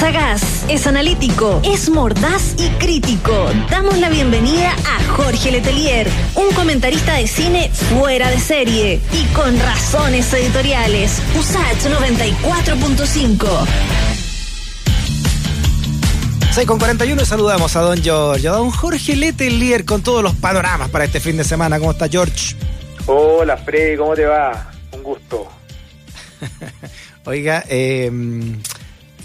sagaz, es analítico, es mordaz y crítico. Damos la bienvenida a Jorge Letelier, un comentarista de cine fuera de serie y con razones editoriales. USACH 94.5. 6 con 41 saludamos a don George, a don Jorge Letelier con todos los panoramas para este fin de semana. ¿Cómo está George? Hola Freddy, ¿cómo te va? Un gusto. Oiga, eh,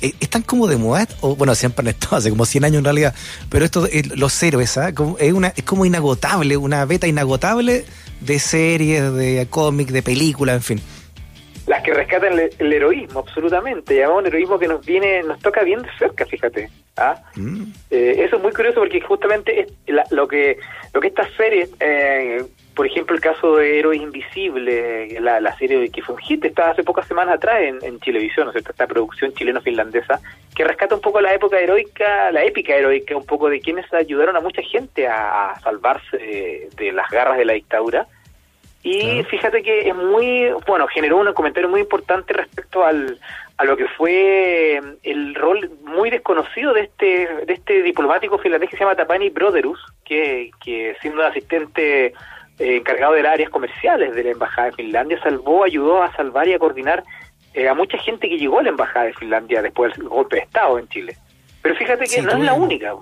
¿están como de moda? O, bueno, siempre han estado hace como 100 años en realidad, pero esto, eh, los héroes, ¿ah? es, una, es como inagotable, una beta inagotable de series, de cómics, de películas, en fin. Las que rescatan el, heroísmo, absolutamente. Y un heroísmo que nos viene, nos toca bien de cerca, fíjate. ¿ah? Mm. Eh, eso es muy curioso porque justamente es lo que lo que estas series eh, por ejemplo, el caso de Héroes Invisibles, la, la serie que fue un hit, está hace pocas semanas atrás en, en Chilevisión, ¿no es cierto? Esta producción chileno-finlandesa, que rescata un poco la época heroica, la épica heroica, un poco de quienes ayudaron a mucha gente a, salvarse de, las garras de la dictadura. Y fíjate que es muy, bueno, generó un comentario muy importante respecto al, a lo que fue el rol muy desconocido de este de este diplomático finlandés que se llama Tapani Broderus, que, que siendo asistente eh, encargado de las áreas comerciales de la Embajada de Finlandia, salvó, ayudó a salvar y a coordinar eh, a mucha gente que llegó a la Embajada de Finlandia después del golpe de Estado en Chile. Pero fíjate que no es la única.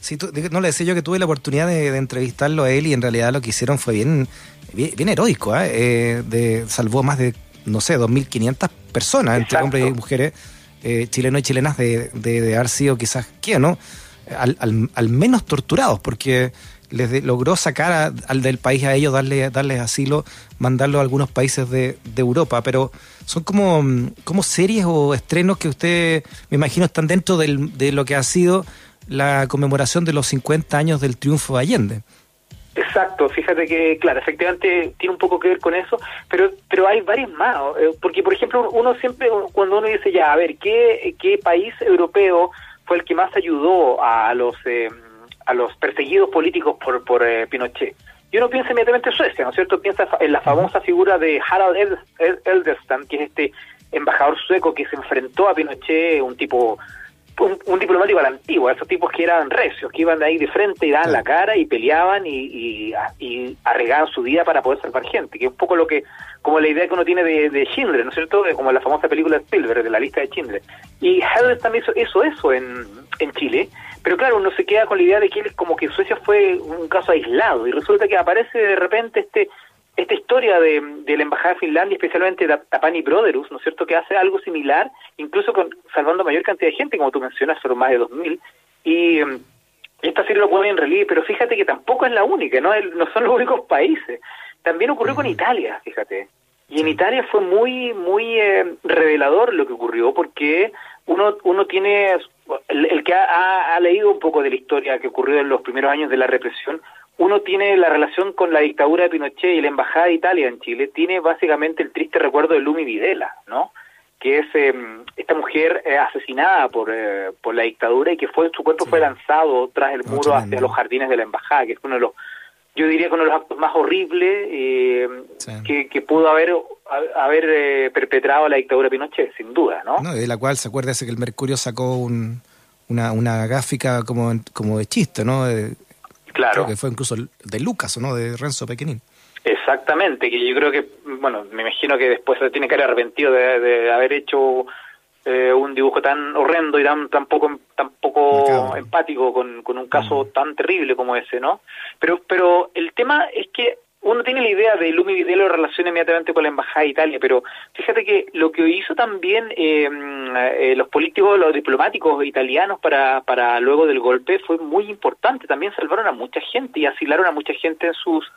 Sí, no le decía yo que tuve la oportunidad de, entrevistarlo a él y en realidad lo que hicieron fue bien, bien, heroico. ¿eh? ¿eh? de, salvó más de, no sé, 2.500 personas, entre hombres y mujeres, chilenos y chilenas, de, de, haber sido quizás, ¿qué, no? Al, al, al menos torturados, porque les logró sacar al del país a ellos, darle, darles asilo, mandarlo a algunos países de, Europa, pero son como, como series o estrenos que usted, me imagino, están dentro de lo que ha sido la conmemoración de los 50 años del triunfo de Allende. Exacto, fíjate que, claro, efectivamente tiene un poco que ver con eso, pero pero hay varios más, eh, porque por ejemplo uno siempre, cuando uno dice ya, a ver, ¿qué, qué país europeo fue el que más ayudó a los... Eh, a los perseguidos políticos por, por eh, Pinochet. Y uno piensa inmediatamente en Suecia, ¿no es cierto? Piensa en la famosa figura de Harald Eldestam, que es este embajador sueco que se enfrentó a Pinochet, un tipo un, diplomático a la antigua, esos tipos que eran recios, que iban de ahí de frente y daban la cara y peleaban y, y, arriesgaban su vida para poder salvar gente, que es un poco lo que, como la idea que uno tiene de, de Schindler, ¿no es cierto? Como la famosa película de Spielberg, de la lista de Schindler. Y también hizo eso, eso en, en Chile, pero claro, uno se queda con la idea de que él como que Suecia fue un caso aislado y resulta que aparece de repente este esta historia de, de la embajada de Finlandia, especialmente de Tapani Broderus, ¿no es cierto?, que hace algo similar, incluso con salvando mayor cantidad de gente, como tú mencionas, fueron más de 2.000, y em, esta serie lo pone en relieve, pero fíjate que tampoco es la única, no, no son los únicos países. También ocurrió con Italia, fíjate. Y en Italia fue muy, muy eh, revelador lo que ocurrió, porque uno, uno tiene el, que ha, leído un poco de la historia que ocurrió en los primeros años de la represión, uno tiene la relación con la dictadura de Pinochet y la embajada de Italia en Chile, tiene básicamente el triste recuerdo de Lumi Videla, ¿no? que es em, esta mujer eh, asesinada por, eh, por la dictadura y que fue su cuerpo fue lanzado tras el muro hacia los jardines de la embajada, que es uno de los, yo diría que uno de los actos más horribles eh, que, que pudo haber haber eh, perpetrado la dictadura Pinochet, sin duda, ¿no? no de la cual se acuerda que el Mercurio sacó un, una, una gráfica como, como de chiste, ¿no? claro. Creo que fue incluso de Lucas, ¿o no? De Renzo Pequenín. Exactamente, que yo creo que, bueno, me imagino que después se tiene que haber arrepentido de, haber hecho eh, un dibujo tan horrendo y tan, tan poco, tan poco empático con, con un caso mm. tan terrible como ese, ¿no? Pero, pero el tema es que uno tiene la idea de Lumi Videla relaciona inmediatamente con la embajada de Italia, pero fíjate que lo que hizo también eh, eh, los políticos, los diplomáticos italianos para, para luego del golpe fue muy importante. También salvaron a mucha gente y asilaron a mucha gente en sus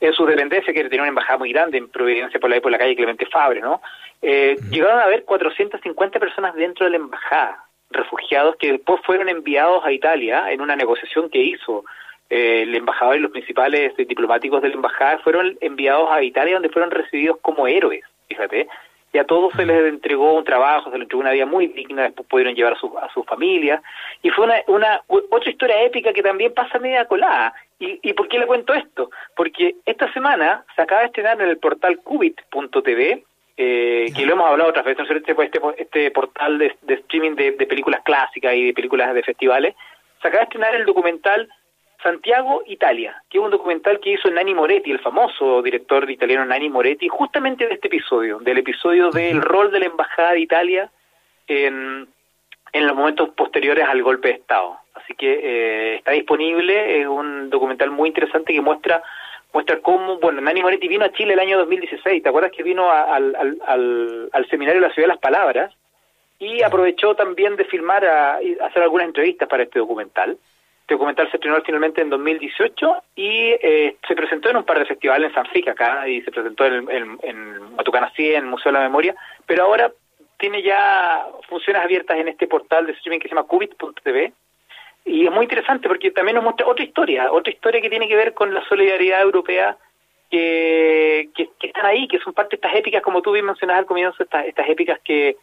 en sus dependencias, que tenía una embajada muy grande en Providencia por la, por la calle Clemente Fabre, ¿no? Eh, llegaron a haber 450 personas dentro de la embajada, refugiados que después fueron enviados a Italia en una negociación que hizo eh, el embajador y los principales diplomáticos de la embajada fueron enviados a Italia donde fueron recibidos como héroes, fíjate, y a todos se les entregó un trabajo, se les entregó una vida muy digna, después pudieron llevar a sus a su familias, y fue una, una otra historia épica que también pasa media colada. ¿Y, ¿Y por qué le cuento esto? Porque esta semana se acaba de estrenar en el portal cubit.tv eh, que lo hemos hablado otras veces, este, este, este portal de, streaming de, películas clásicas y de películas de festivales, se acaba de estrenar el documental Santiago, Italia, que es un documental que hizo Nani Moretti, el famoso director italiano Nani Moretti, justamente de este episodio, del episodio del rol de la Embajada de Italia en, en los momentos posteriores al golpe de Estado. Así que eh, está disponible, es un documental muy interesante que muestra muestra cómo, bueno, Nani Moretti vino a Chile el año 2016, ¿te acuerdas que vino al, al, al, seminario de la Ciudad de las Palabras? Y aprovechó también de filmar, a, hacer algunas entrevistas para este documental. Documental se estrenó finalmente en 2018 y eh, se presentó en un par de festivales en San Fica acá y se presentó en, en, en Matucanací, en Museo de la Memoria, pero ahora tiene ya funciones abiertas en este portal de streaming que se llama cubit.tv y es muy interesante porque también nos muestra otra historia, otra historia que tiene que ver con la solidaridad europea que, que, están ahí, que son parte de estas épicas, como tú bien mencionabas al comienzo, estas, estas épicas que,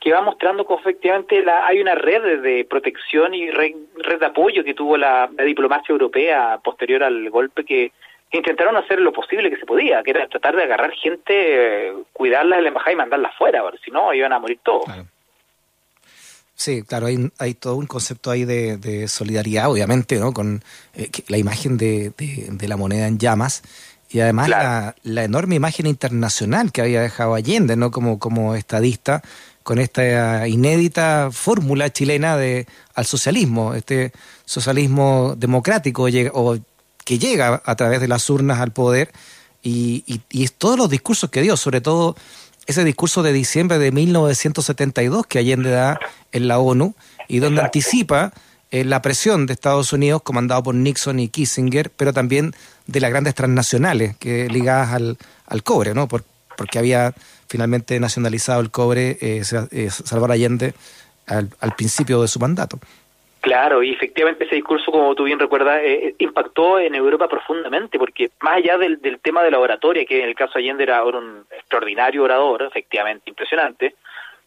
que va mostrando que efectivamente la, hay una red de protección y red, de apoyo que tuvo la, diplomacia europea posterior al golpe que, intentaron hacer lo posible que se podía, que era tratar de agarrar gente, cuidarla de la embajada y mandarla fuera, si no iban a morir todos. Sí, claro, hay, hay todo un concepto ahí de, solidaridad, obviamente, ¿no? Con eh, la imagen de, de, la moneda en llamas y además la, la, enorme imagen internacional que había dejado Allende, ¿no? Como, como estadista, con esta inédita fórmula chilena de al socialismo, este socialismo democrático o que llega a través de las urnas al poder y, y, y todos los discursos que dio, sobre todo ese discurso de diciembre de 1972 que Allende da en la ONU y donde anticipa eh, la presión de Estados Unidos comandado por Nixon y Kissinger, pero también de las grandes transnacionales que ligadas al, al cobre, ¿no? Porque había finalmente nacionalizado el cobre eh, eh Salvador Allende al, principio de su mandato. Claro, y efectivamente ese discurso, como tú bien recuerdas, eh, eh, impactó en Europa profundamente, porque más allá del, tema de la oratoria, que en el caso de Allende era un extraordinario orador, efectivamente impresionante,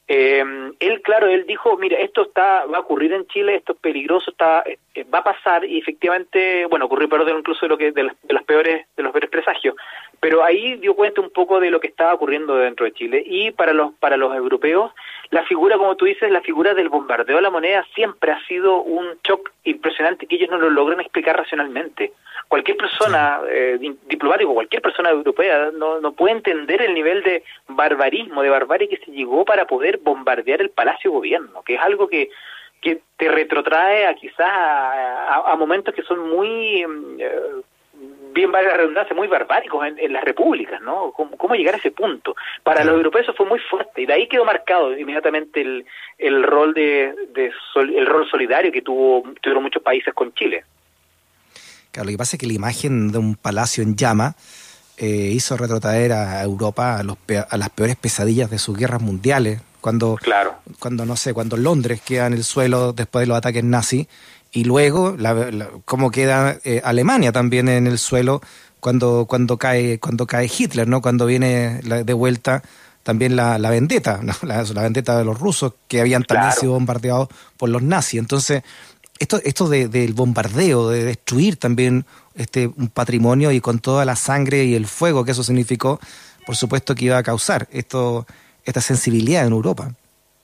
eh, él, claro, él dijo, mira, esto está va a ocurrir en Chile, esto es peligroso, está eh, va a pasar, y efectivamente, bueno, ocurrió peor incluso de lo que de, de los peores de los peores presagios, pero ahí dio cuenta un poco de lo que estaba ocurriendo dentro de Chile y para los para los europeos la figura, como tú dices, la figura del bombardeo a la moneda siempre ha sido un shock impresionante que ellos no lo logran explicar racionalmente. Cualquier persona eh, diplomático, cualquier persona europea no, no puede entender el nivel de barbarismo, de barbarie que se llegó para poder bombardear el Palacio Gobierno, que es algo que que te retrotrae a quizás a, momentos que son muy mm, eh, bien vale la redundancia, muy barbáricos en, las repúblicas, ¿no? ¿Cómo, llegar a ese punto? Para los europeos eso fue muy fuerte y de ahí quedó marcado inmediatamente el, el rol de, el rol solidario que tuvo tuvieron muchos países con Chile. Claro, lo que pasa es que la imagen de un palacio en llama eh, hizo retrotraer a Europa a, los, a las peores pesadillas de sus guerras mundiales, cuando, claro. cuando no sé, cuando Londres queda en el suelo después de los ataques nazis y luego la, cómo queda eh, Alemania también en el suelo cuando cuando cae cuando cae Hitler no cuando viene de vuelta también la, la vendetta la, vendetta de los rusos que habían también sido bombardeados por los nazis. Entonces esto esto de, del bombardeo de destruir también este un patrimonio y con toda la sangre y el fuego que eso significó por supuesto que iba a causar esto esta sensibilidad en Europa.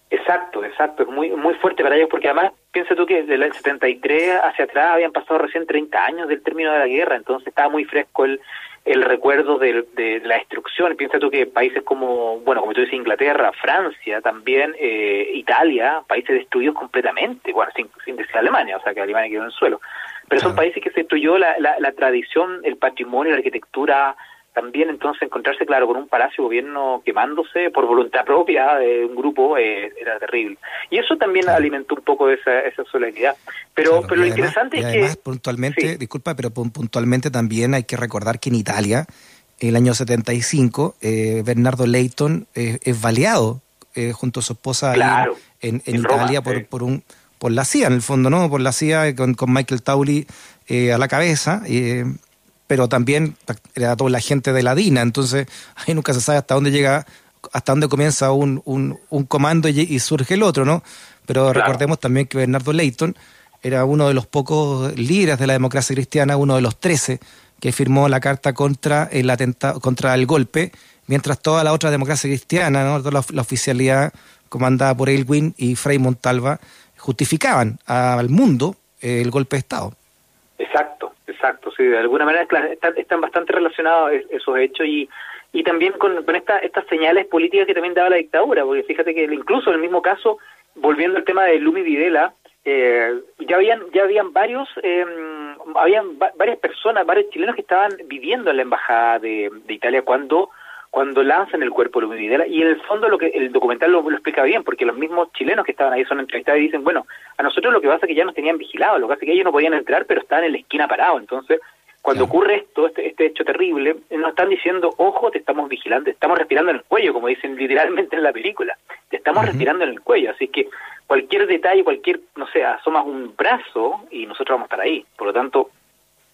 Exacto exacto es muy muy fuerte para ellos porque además piensa tú que desde el 73 hacia atrás habían pasado recién 30 años del término de la guerra, entonces estaba muy fresco el, el recuerdo de, de, la destrucción. Piensa tú que países como, bueno, como tú dices, Inglaterra, Francia, también eh, Italia, países destruidos completamente, bueno, sin, sin decir Alemania, o sea que Alemania quedó en el suelo, pero son países que se destruyó la, la, la tradición, el patrimonio, la arquitectura, también entonces encontrarse, claro, con un palacio gobierno quemándose por voluntad propia de un grupo eh, era terrible. Y eso también alimentó un poco esa, esa solidaridad. Pero, pero lo interesante es además, puntualmente, disculpa, pero puntualmente también hay que recordar que en Italia, el año 75, eh, Bernardo Leighton eh, es baleado eh, junto a su esposa en, en, Italia por, por un por la CIA, en el fondo, ¿no? Por la CIA con, con Michael Tauli a la cabeza. Pero también era toda la gente de la DINA, entonces ahí nunca se sabe hasta dónde llega, hasta dónde comienza un, un, comando y, surge el otro, ¿no? Pero recordemos también que Bernardo Leighton era uno de los pocos líderes de la democracia cristiana, uno de los trece que firmó la carta contra el atentado, contra el golpe mientras toda la otra democracia cristiana, ¿no? toda la, oficialidad comandada por Elwin y Frei Montalva, justificaban al mundo el golpe de Estado. Exacto, exacto, sí, de alguna manera están, bastante relacionados esos hechos y, y también con, con esta, estas señales políticas que también daba la dictadura, porque fíjate que incluso en el mismo caso, volviendo al tema de Lumi Videla, eh, ya habían ya habían varios eh, habían varias personas varios chilenos que estaban viviendo en la embajada de, Italia cuando cuando lanzan el cuerpo de Videla y en el fondo lo que el documental lo, explica bien porque los mismos chilenos que estaban ahí son entrevistados y dicen bueno a nosotros lo que pasa es que ya nos tenían vigilados lo que pasa es que ellos no podían entrar pero estaban en la esquina parados entonces cuando ocurre esto, este, este, hecho terrible, nos están diciendo, ojo, te estamos vigilando, estamos respirando en el cuello, como dicen literalmente en la película, te estamos respirando en el cuello, así que cualquier detalle, cualquier, no sé, asomas un brazo y nosotros vamos a estar ahí. Por lo tanto,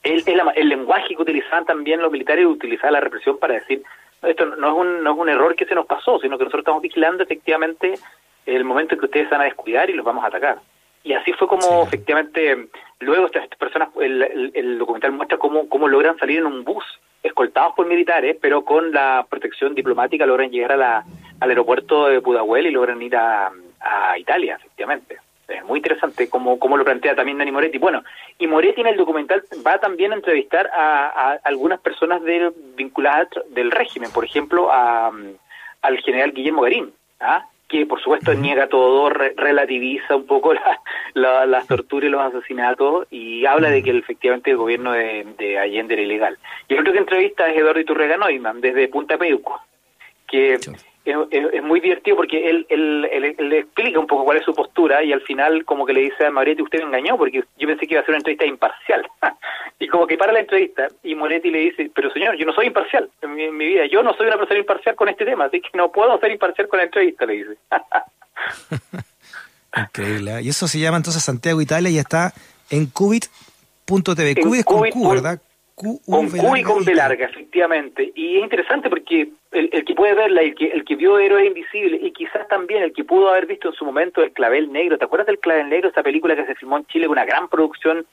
el, el, lenguaje que utilizaban también los militares utilizaba la represión para decir, esto no es, un, no es un error que se nos pasó, sino que nosotros estamos vigilando efectivamente el momento en que ustedes van a descuidar y los vamos a atacar. Y así fue como efectivamente luego estas, personas, el, el, documental muestra cómo, cómo logran salir en un bus escoltados por militares, pero con la protección diplomática logran llegar a la, al aeropuerto de Pudahuel y logran ir a, a Italia, efectivamente. Es muy interesante cómo, cómo lo plantea también Dani Moretti. Bueno, y Moretti en el documental va también a entrevistar a, a algunas personas de, vinculadas del régimen, por ejemplo, a, al general Guillermo Garín, ¿ah? que por supuesto niega todo, relativiza un poco la, las torturas y los asesinatos y habla de que efectivamente el gobierno de, Allende era ilegal. Y el otro que entrevista es Eduardo Iturrega Neumann, desde Punta Peuco, que es, muy divertido porque él, él, le explica un poco cuál es su postura y al final como que le dice a Moretti, usted me engañó porque yo pensé que iba a ser una entrevista imparcial. y como que para la entrevista y Moretti le dice, pero señor, yo no soy imparcial en mi, vida, yo no soy una persona imparcial con este tema, así que no puedo ser imparcial con la entrevista, le dice. Increíble. ¿eh? Y eso se llama entonces Santiago Italia y está en Cubit.tv. Cubit es con Q, ¿verdad? Con Q y con B larga, efectivamente. Y es interesante porque el, que puede verla, el que, el que vio Héroes Invisibles y quizás también el que pudo haber visto en su momento El Clavel Negro, ¿te acuerdas del Clavel Negro? Esa película que se filmó en Chile, una gran producción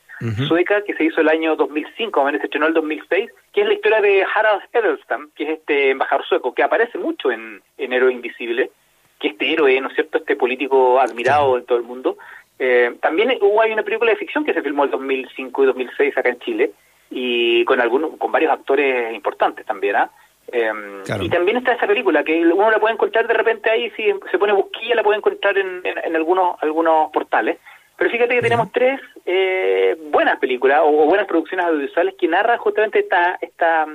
sueca que se hizo el año 2005, o menos se estrenó el 2006, que es la historia de Harald Edelstam, que es este embajador sueco, que aparece mucho en, en Héroes Invisibles, que este héroe, ¿no es cierto?, este político admirado en todo el mundo. Eh, también hubo hay una película de ficción que se filmó el 2005 y 2006 acá en Chile, y con algunos con varios actores importantes también ¿ah? em, y también está esa película que uno la puede encontrar de repente ahí si se pone busquilla la puede encontrar en, en, algunos algunos portales pero fíjate que tenemos tres eh, buenas películas o, buenas producciones audiovisuales que narran justamente esta esta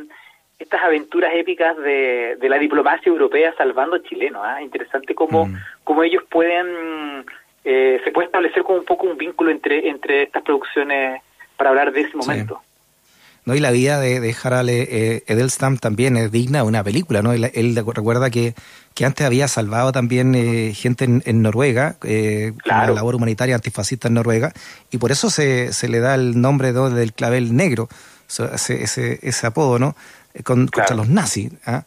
estas aventuras épicas de, de la diplomacia europea salvando chilenos ¿ah? interesante cómo, mm. cómo ellos pueden eh, se puede establecer como un poco un vínculo entre entre estas producciones para hablar de ese momento ¿no? Y la vida de, de Harald eh, Edelstam también es digna de una película, ¿no? Él, recuerda que, que, antes había salvado también eh, gente en, Noruega, eh, la labor humanitaria antifascista en Noruega, y por eso se, se le da el nombre del clavel negro, ese, ese, ese apodo, ¿no? Eh, con, Contra los nazis. ¿ah?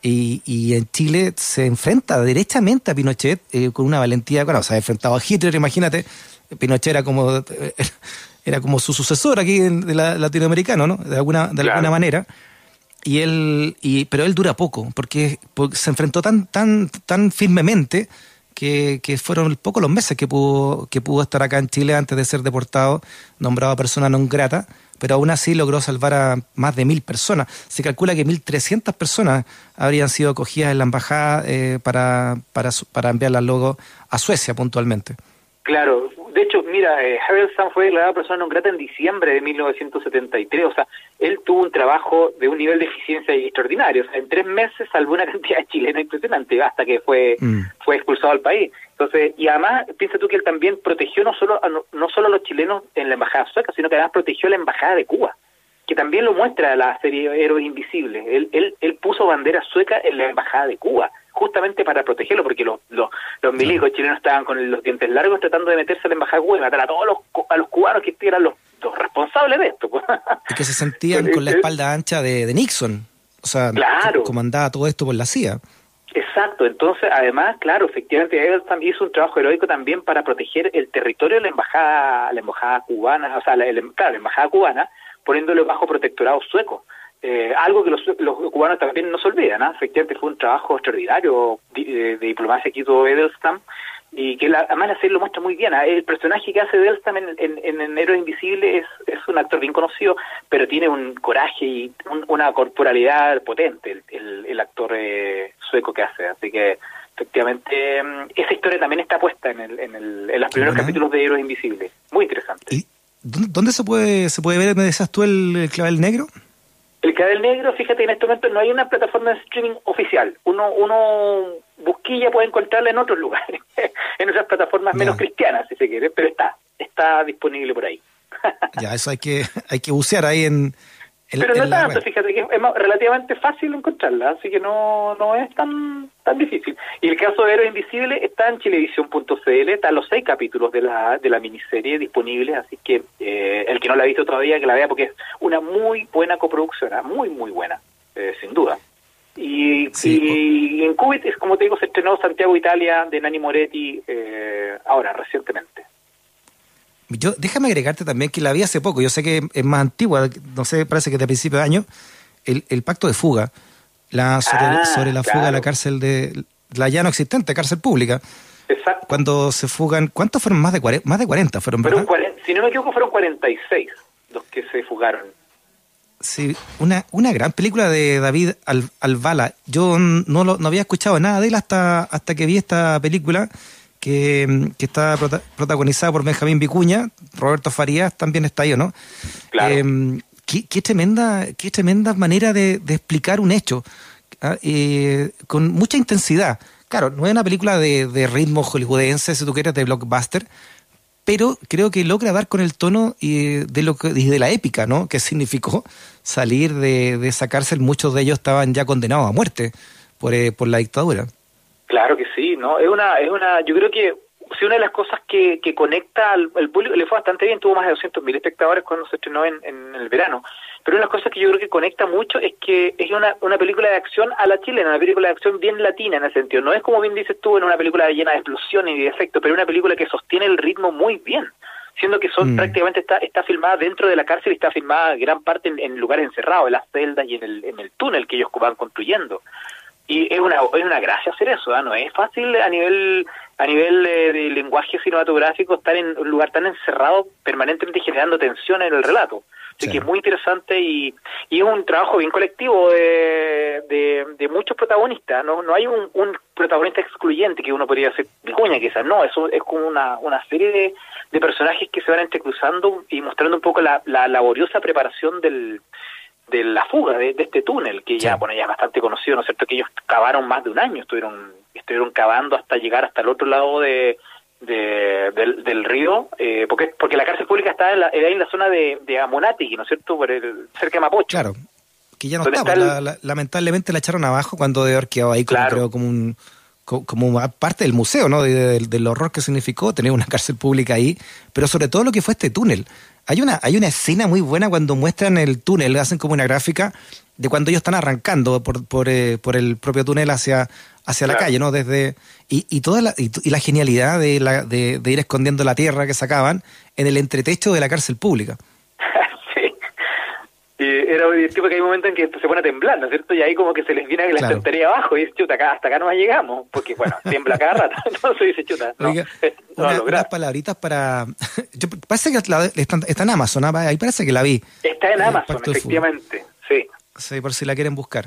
Y, y, en Chile se enfrenta derechamente a Pinochet con una valentía, bueno, se ha enfrentado a Hitler, imagínate, Pinochet era como era como su sucesor aquí de la, latinoamericano, ¿no? De alguna, de alguna manera. Y él, y, pero él dura poco, porque, se enfrentó tan, tan, tan firmemente que, que, fueron pocos los meses que pudo, que pudo estar acá en Chile antes de ser deportado, nombrado persona non grata, pero aún así logró salvar a más de mil personas. Se calcula que mil trescientas personas habrían sido acogidas en la embajada eh, para, para, para enviarlas luego a Suecia puntualmente. Claro, de hecho, mira, eh, Harrelson fue declarada persona non grata en diciembre de 1973, o sea, él tuvo un trabajo de un nivel de eficiencia extraordinario, o sea, en tres meses salvó una cantidad de chilenos impresionante hasta que fue mm. fue expulsado al país. Entonces, y además, piensa tú que él también protegió no solo a, no, solo a los chilenos en la embajada sueca, sino que además protegió a la embajada de Cuba que también lo muestra la serie Héroes Invisibles. Él, él, él puso bandera sueca en la embajada de Cuba justamente para protegerlo, porque los, los, los milicos chilenos estaban con los dientes largos tratando de meterse a la embajada y matar a todos los, a los cubanos que eran los, responsables de esto. Pues. Y que se sentían con la espalda ancha de, de Nixon, o sea, claro. comandaba todo esto por la CIA. Exacto, entonces además, claro, efectivamente él también hizo un trabajo heroico también para proteger el territorio de la embajada, la embajada cubana, o sea, la, claro, la embajada cubana, poniéndolo bajo protectorado sueco Eh, algo que los, cubanos también no se olvidan, ¿ah? efectivamente fue un trabajo extraordinario de, diplomacia que hizo Edelstam y que la, además la lo muestra muy bien. ¿ah? El personaje que hace Edelstam en, en, en, Héroes Invisibles es, es un actor bien conocido, pero tiene un coraje y una corporalidad potente el, el, actor eh, sueco que hace, así que efectivamente mm, esa historia también está puesta en, el, en, el, en los primeros capítulos de Héroes Invisibles. Muy interesante. ¿Y dónde se puede se puede ver, me decías tú, el clavel negro? El Clavel Negro, fíjate, en este momento no hay una plataforma de streaming oficial. Uno, uno busquilla puede encontrarla en otros lugares, en esas plataformas menos cristianas, si se quiere, pero está, está disponible por ahí. ya, eso hay que, hay que bucear ahí en, pero no tanto, fíjate que es relativamente fácil encontrarla, así que no, no es tan tan difícil. Y el caso de Héroes Invisibles está en chilevisión.cl, están los seis capítulos de la, de la miniserie disponibles, así que eh, el que no la ha visto todavía, que la vea, porque es una muy buena coproducción, ¿ah? muy, muy buena, eh, sin duda. Y, y en Cubit, es como te digo, se estrenó Santiago Italia de Nani Moretti eh, ahora, recientemente. Yo, déjame agregarte también que la vi hace poco, yo sé que es más antigua, no sé, parece que es de principio de año, el, el pacto de fuga, la sobre, ah, sobre la fuga de la cárcel de la ya no existente, cárcel pública. Exacto. Cuando se fugan, ¿cuántos fueron? Más de 40, más de 40 fueron, fueron si no me equivoco, fueron 46 los que se fugaron. Sí, una, una gran película de David Al, Alvala. Yo no, lo, no había escuchado nada de él hasta, hasta que vi esta película que, que está protagonizada por Benjamín Vicuña, Roberto Farías también está ahí, ¿no? Claro. Em, qué, tremenda, qué tremenda manera de, explicar un hecho, ¿ah? eh, con mucha intensidad. Claro, no es una película de, ritmo hollywoodense, si tú quieres, de blockbuster, pero creo que logra dar con el tono y de lo de la épica, ¿no? Que significó salir de, de esa cárcel. Muchos de ellos estaban ya condenados a muerte por, eh, por la dictadura. Claro que sí, ¿no? Es una, es una, yo creo que si una de las cosas que, que conecta al, público, le fue bastante bien, tuvo más de 200.000 espectadores cuando se estrenó en, en, el verano, pero una de las cosas que yo creo que conecta mucho es que es una, una película de acción a la chilena, una película de acción bien latina en ese sentido, no es como bien dices tú en una película llena de explosiones y de efectos, pero una película que sostiene el ritmo muy bien siendo que son mm. prácticamente está, está filmada dentro de la cárcel y está filmada gran parte en, lugares encerrados, en las celdas y en el, en el túnel que ellos van construyendo y es una es una gracia hacer eso ¿ah? no es fácil a nivel a nivel de, lenguaje cinematográfico estar en un lugar tan encerrado permanentemente generando tensión en el relato. Así que es muy interesante y, y es un trabajo bien colectivo de, de, muchos protagonistas no no hay un, un, protagonista excluyente que uno podría hacer cuña quizás no eso es como una, una serie de, de personajes que se van entrecruzando y mostrando un poco la, la laboriosa preparación del de la fuga de, este túnel, que ya, bueno, ya es bastante conocido, ¿no es cierto? Que ellos cavaron más de un año, estuvieron, estuvieron cavando hasta llegar hasta el otro lado de, del, río, eh, porque porque la cárcel pública está en la, en la zona de, de Amonati, ¿no es cierto? Por el, cerca de Mapocho. Claro, que ya no está, pues, lamentablemente la echaron abajo cuando de haber quedado ahí como, creo, como un como parte del museo, ¿no? del horror que significó tener una cárcel pública ahí, pero sobre todo lo que fue este túnel. Hay una, hay una escena muy buena cuando muestran el túnel, hacen como una gráfica de cuando ellos están arrancando por, por, eh, por el propio túnel hacia, hacia la calle, ¿no? Desde, y, y toda la, y, la genialidad de, la, de, de ir escondiendo la tierra que sacaban en el entretecho de la cárcel pública era divertido porque hay momentos en que se pone a temblar, ¿no es cierto? Y ahí como que se les viene la claro. abajo y dice, chuta, acá, hasta acá no llegamos, porque bueno, tiembla cada rato, entonces dice, chuta, no, Oiga, unas palabritas para... Yo, parece que está, está, en Amazon, ¿ah? ahí parece que la vi. Está en eh, Amazon, efectivamente, sí. Sí, por si la quieren buscar.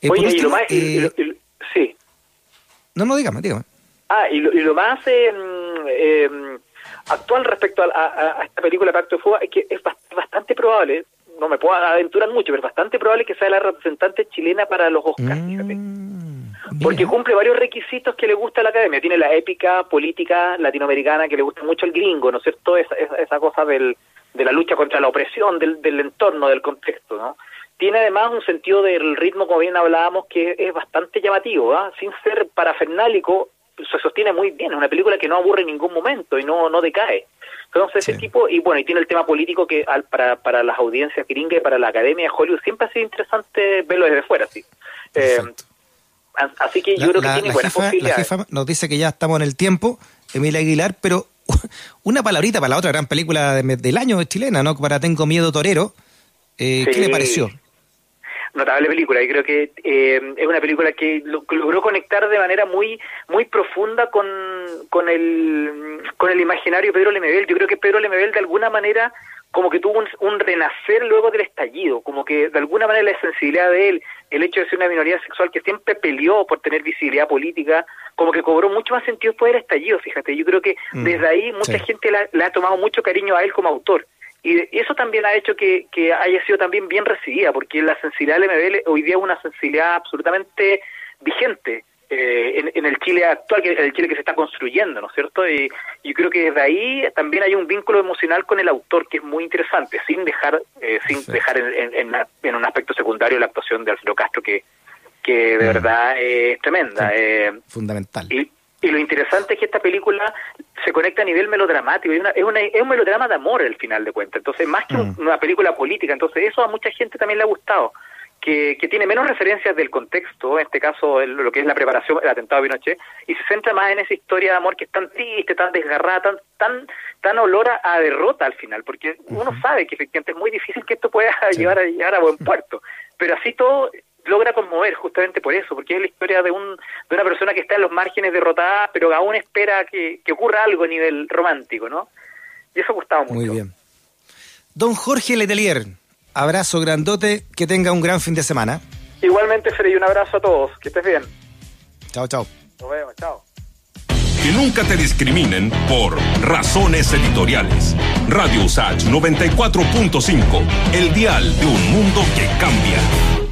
Eh, Oye, y lo más... Eh, sí. No, no, dígame, dígame. Ah, y lo, y lo más... Eh, actual respecto a, a, a, esta película Pacto de Fuga es que es bastante probable, no me puedo aventurar mucho, pero es bastante probable que sea la representante chilena para los Oscars, mm, Porque cumple varios requisitos que le gusta a la academia. Tiene la épica política latinoamericana que le gusta mucho al gringo, ¿no es cierto? Esa, esa, cosa del, de la lucha contra la opresión, del, del entorno, del contexto, ¿no? Tiene además un sentido del ritmo, como bien hablábamos, que es bastante llamativo, ¿ah? Sin ser parafernálico, se sostiene muy bien. Es una película que no aburre en ningún momento y no, no decae. Entonces, ese tipo, y bueno, y tiene el tema político que al, para, para las audiencias gringas y para la academia de Hollywood siempre ha sido interesante verlo desde fuera, sí. Eh, así que yo creo que tiene buenas posibilidades. La jefa nos dice que ya estamos en el tiempo, Emilia Aguilar, pero una palabrita para la otra gran película del año chilena, ¿no? Para Tengo Miedo Torero. Eh, ¿Qué le pareció? Notable película y creo que eh, es una película que logró conectar de manera muy muy profunda con, con el con el imaginario Pedro Lemebel. Yo creo que Pedro Lemebel de alguna manera como que tuvo un, renacer luego del estallido, como que de alguna manera la sensibilidad de él, el hecho de ser una minoría sexual que siempre peleó por tener visibilidad política, como que cobró mucho más sentido después del estallido, fíjate, yo creo que mm, desde ahí mucha gente le ha tomado mucho cariño a él como autor. Y eso también ha hecho que, que haya sido también bien recibida, porque la sensibilidad del MBL hoy día es una sensibilidad absolutamente vigente eh, en, el Chile actual, que el Chile que se está construyendo, ¿no es cierto? Y yo creo que desde ahí también hay un vínculo emocional con el autor que es muy interesante, sin dejar eh, sin dejar en, en, un aspecto secundario la actuación de Alfredo Castro, que, que de mm. verdad es tremenda. Eh, fundamental. Y, y lo interesante es que esta película se conecta a nivel melodramático, es, una, es, una, es un melodrama de amor al final de cuentas, entonces más que mm. una película política, entonces eso a mucha gente también le ha gustado, que, que tiene menos referencias del contexto, en este caso lo que es la preparación del atentado de Pinochet, y se centra más en esa historia de amor que es tan triste, tan desgarrada, tan tan tan olor a, derrota al final, porque uno sabe que efectivamente es muy difícil que esto pueda llevar, a, llegar a buen puerto, pero así todo logra conmover justamente por eso, porque es la historia de, un, de una persona que está en los márgenes derrotada, pero que aún espera que, ocurra algo a nivel romántico, ¿no? Y eso gustaba mucho. Muy bien. Don Jorge Letelier, abrazo grandote, que tenga un gran fin de semana. Igualmente, Freddy, un abrazo a todos, que estés bien. Chao, chao. Nos vemos, chao. Que nunca te discriminen por razones editoriales. Radio USACH 94.5, el dial de un mundo que cambia.